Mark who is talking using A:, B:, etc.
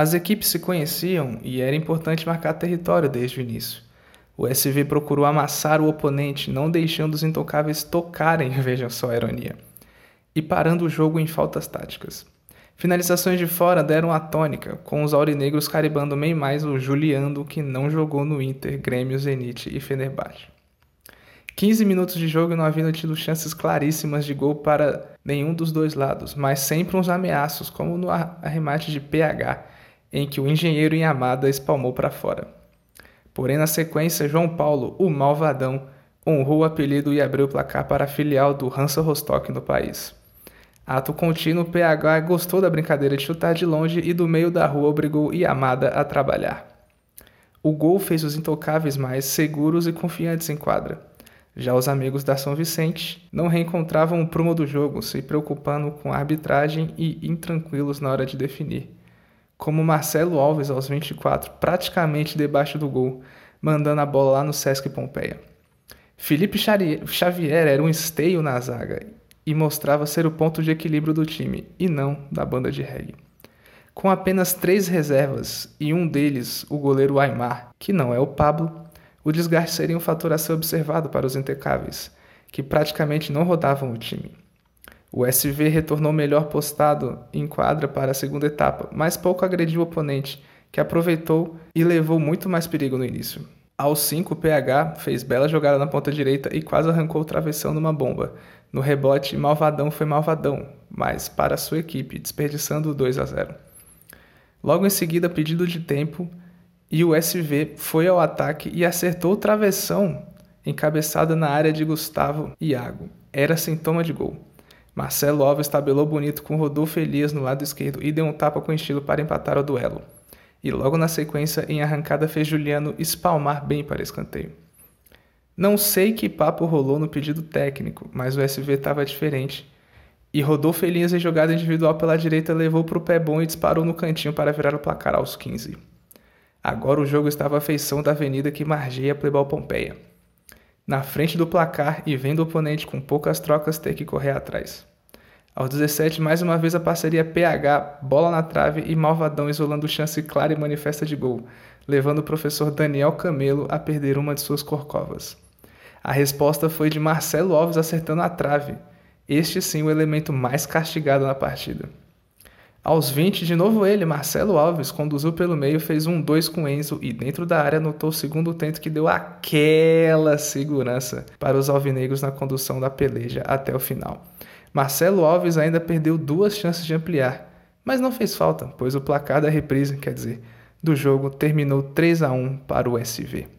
A: As equipes se conheciam e era importante marcar território desde o início. O SV procurou amassar o oponente, não deixando os intocáveis tocarem, vejam só a ironia, e parando o jogo em faltas táticas. Finalizações de fora deram a tônica, com os aurinegros caribando bem mais o Juliando, que não jogou no Inter, Grêmio, Zenit e Fenerbahçe. 15 minutos de jogo e não haviam tido chances claríssimas de gol para nenhum dos dois lados, mas sempre uns ameaços, como no arremate de PH, em que o engenheiro Yamada espalmou para fora. Porém, na sequência, João Paulo, o malvadão, honrou o apelido e abriu o placar para a filial do Hansa Rostock no país. Ato contínuo, PH gostou da brincadeira de chutar de longe e do meio da rua obrigou Yamada a trabalhar. O gol fez os intocáveis mais seguros e confiantes em quadra. Já os amigos da São Vicente não reencontravam o prumo do jogo, se preocupando com a arbitragem e intranquilos na hora de definir. Como Marcelo Alves aos 24, praticamente debaixo do gol, mandando a bola lá no Sesc Pompeia. Felipe Xavier era um esteio na zaga e mostrava ser o ponto de equilíbrio do time, e não da banda de reggae. Com apenas três reservas e um deles, o goleiro Aymar, que não é o Pablo, o desgaste seria um fator a ser observado para os intecáveis, que praticamente não rodavam o time. O SV retornou melhor postado em quadra para a segunda etapa, mas pouco agrediu o oponente, que aproveitou e levou muito mais perigo no início. Aos 5, o PH fez bela jogada na ponta direita e quase arrancou o travessão numa bomba, no rebote, Malvadão foi Malvadão, mas para sua equipe, desperdiçando 2 a 0. Logo em seguida, pedido de tempo, e o SV foi ao ataque e acertou o travessão, encabeçada na área de Gustavo Iago. Era sintoma de gol. Marcelo Alves tabelou bonito com Rodolfo Elias no lado esquerdo e deu um tapa com estilo para empatar o duelo. E logo na sequência, em arrancada, fez Juliano espalmar bem para escanteio. Não sei que papo rolou no pedido técnico, mas o SV estava diferente. E rodou Elias em jogada individual pela direita, levou para o pé bom e disparou no cantinho para virar o placar aos 15. Agora o jogo estava à feição da avenida que margeia Plebal Pompeia. Na frente do placar e vendo o oponente com poucas trocas ter que correr atrás. Aos 17, mais uma vez a parceria PH, bola na trave e Malvadão isolando chance clara e manifesta de gol, levando o professor Daniel Camelo a perder uma de suas corcovas. A resposta foi de Marcelo Alves acertando a trave, este sim o elemento mais castigado na partida. Aos 20, de novo ele, Marcelo Alves, conduziu pelo meio, fez um 2 com Enzo e dentro da área anotou o segundo tento que deu aquela segurança para os alvinegros na condução da peleja até o final. Marcelo Alves ainda perdeu duas chances de ampliar, mas não fez falta, pois o placar da reprise, quer dizer, do jogo terminou 3 a 1 para o SV.